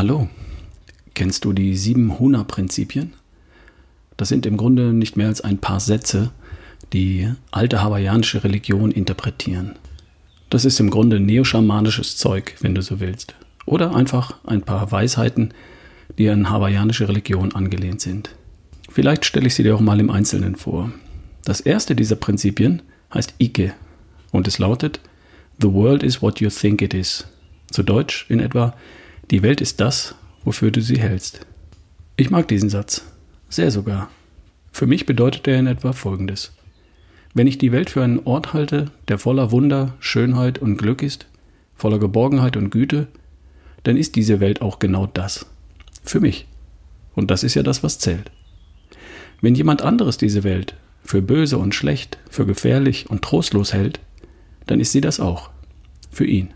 Hallo. Kennst du die sieben Huna-Prinzipien? Das sind im Grunde nicht mehr als ein paar Sätze, die alte hawaiianische Religion interpretieren. Das ist im Grunde neoschamanisches Zeug, wenn du so willst. Oder einfach ein paar Weisheiten, die an hawaiianische Religion angelehnt sind. Vielleicht stelle ich sie dir auch mal im Einzelnen vor. Das erste dieser Prinzipien heißt Ike und es lautet The world is what you think it is. Zu Deutsch in etwa Die Welt ist das, wofür du sie hältst. Ich mag diesen Satz. Sehr sogar. Für mich bedeutet er in etwa Folgendes. Wenn ich die Welt für einen Ort halte, der voller Wunder, Schönheit und Glück ist, voller Geborgenheit und Güte, dann ist diese Welt auch genau das. Für mich. Und das ist ja das, was zählt. Wenn jemand anderes diese Welt für böse und schlecht, für gefährlich und trostlos hält, dann ist sie das auch. Für ihn.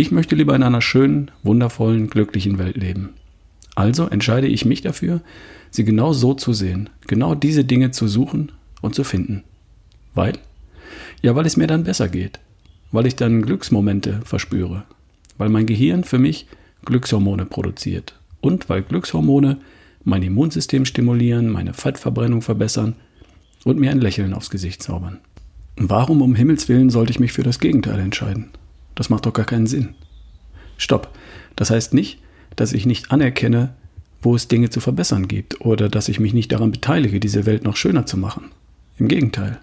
Ich möchte lieber in einer schönen, wundervollen, glücklichen Welt leben. Also entscheide ich mich dafür, sie genau so zu sehen, genau diese Dinge zu suchen und zu finden. Weil? Ja, weil es mir dann besser geht, weil ich dann Glücksmomente verspüre, weil mein Gehirn für mich Glückshormone produziert und weil Glückshormone mein Immunsystem stimulieren, meine Fettverbrennung verbessern und mir ein Lächeln aufs Gesicht zaubern. Warum um Himmels willen sollte ich mich für das Gegenteil entscheiden? Das macht doch gar keinen Sinn. Stopp. Das heißt nicht, dass ich nicht anerkenne, wo es Dinge zu verbessern gibt oder dass ich mich nicht daran beteilige, diese Welt noch schöner zu machen. Im Gegenteil.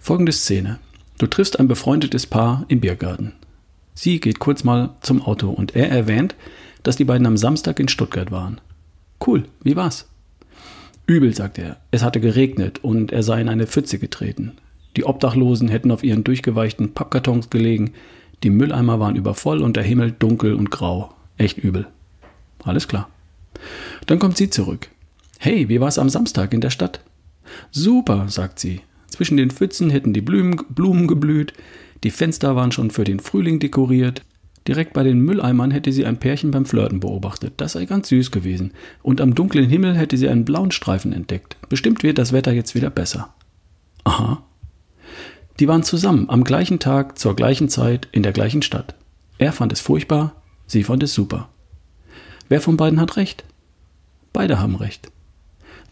Folgende Szene. Du triffst ein befreundetes Paar im Biergarten. Sie geht kurz mal zum Auto und er erwähnt, dass die beiden am Samstag in Stuttgart waren. Cool, wie war's? Übel, sagt er. Es hatte geregnet und er sei in eine Pfütze getreten. Die Obdachlosen hätten auf ihren durchgeweichten Pappkartons gelegen, die Mülleimer waren übervoll und der Himmel dunkel und grau. Echt übel. Alles klar. Dann kommt sie zurück. Hey, wie war's am Samstag in der Stadt? Super, sagt sie. Zwischen den Pfützen hätten die Blumen, Blumen geblüht, die Fenster waren schon für den Frühling dekoriert. Direkt bei den Mülleimern hätte sie ein Pärchen beim Flirten beobachtet. Das sei ganz süß gewesen. Und am dunklen Himmel hätte sie einen blauen Streifen entdeckt. Bestimmt wird das Wetter jetzt wieder besser. Aha, die waren zusammen am gleichen Tag, zur gleichen Zeit, in der gleichen Stadt. Er fand es furchtbar, sie fand es super. Wer von beiden hat recht? Beide haben recht.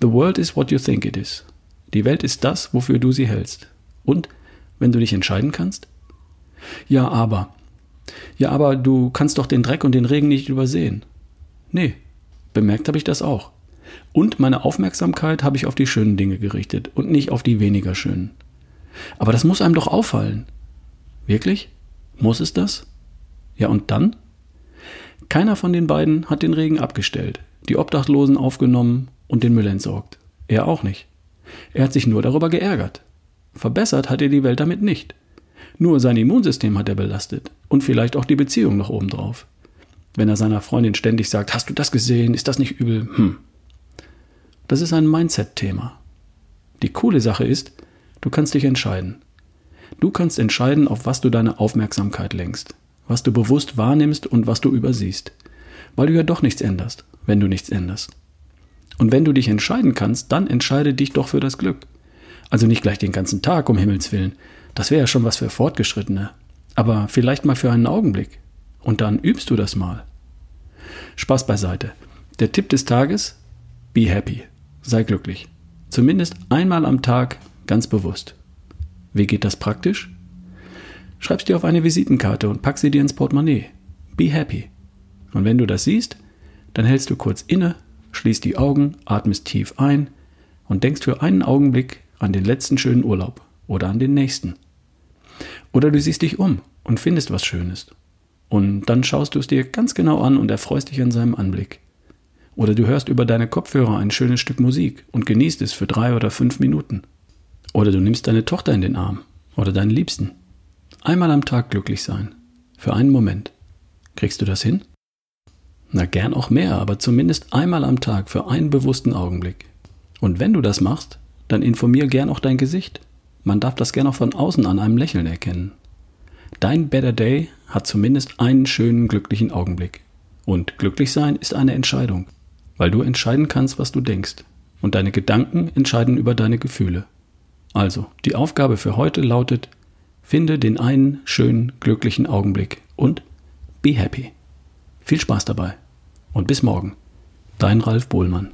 The world is what you think it is. Die Welt ist das, wofür du sie hältst. Und wenn du dich entscheiden kannst? Ja, aber. Ja, aber du kannst doch den Dreck und den Regen nicht übersehen. Nee, bemerkt habe ich das auch. Und meine Aufmerksamkeit habe ich auf die schönen Dinge gerichtet und nicht auf die weniger schönen. Aber das muss einem doch auffallen. Wirklich? Muss es das? Ja, und dann? Keiner von den beiden hat den Regen abgestellt, die Obdachlosen aufgenommen und den Müll entsorgt. Er auch nicht. Er hat sich nur darüber geärgert. Verbessert hat er die Welt damit nicht. Nur sein Immunsystem hat er belastet und vielleicht auch die Beziehung noch obendrauf. Wenn er seiner Freundin ständig sagt, hast du das gesehen, ist das nicht übel? Hm. Das ist ein Mindset-Thema. Die coole Sache ist, Du kannst dich entscheiden. Du kannst entscheiden, auf was du deine Aufmerksamkeit lenkst, was du bewusst wahrnimmst und was du übersiehst, weil du ja doch nichts änderst, wenn du nichts änderst. Und wenn du dich entscheiden kannst, dann entscheide dich doch für das Glück. Also nicht gleich den ganzen Tag, um Himmels willen. Das wäre ja schon was für Fortgeschrittene. Aber vielleicht mal für einen Augenblick. Und dann übst du das mal. Spaß beiseite. Der Tipp des Tages: Be happy. Sei glücklich. Zumindest einmal am Tag Ganz bewusst. Wie geht das praktisch? Schreib's dir auf eine Visitenkarte und pack sie dir ins Portemonnaie. Be happy. Und wenn du das siehst, dann hältst du kurz inne, schließt die Augen, atmest tief ein und denkst für einen Augenblick an den letzten schönen Urlaub oder an den nächsten. Oder du siehst dich um und findest was Schönes. Und dann schaust du es dir ganz genau an und erfreust dich an seinem Anblick. Oder du hörst über deine Kopfhörer ein schönes Stück Musik und genießt es für drei oder fünf Minuten. Oder du nimmst deine Tochter in den Arm oder deinen Liebsten. Einmal am Tag glücklich sein. Für einen Moment. Kriegst du das hin? Na gern auch mehr, aber zumindest einmal am Tag für einen bewussten Augenblick. Und wenn du das machst, dann informier gern auch dein Gesicht. Man darf das gern auch von außen an einem Lächeln erkennen. Dein Better Day hat zumindest einen schönen, glücklichen Augenblick. Und glücklich sein ist eine Entscheidung, weil du entscheiden kannst, was du denkst. Und deine Gedanken entscheiden über deine Gefühle. Also, die Aufgabe für heute lautet, finde den einen schönen, glücklichen Augenblick und be happy. Viel Spaß dabei und bis morgen. Dein Ralf Bohlmann.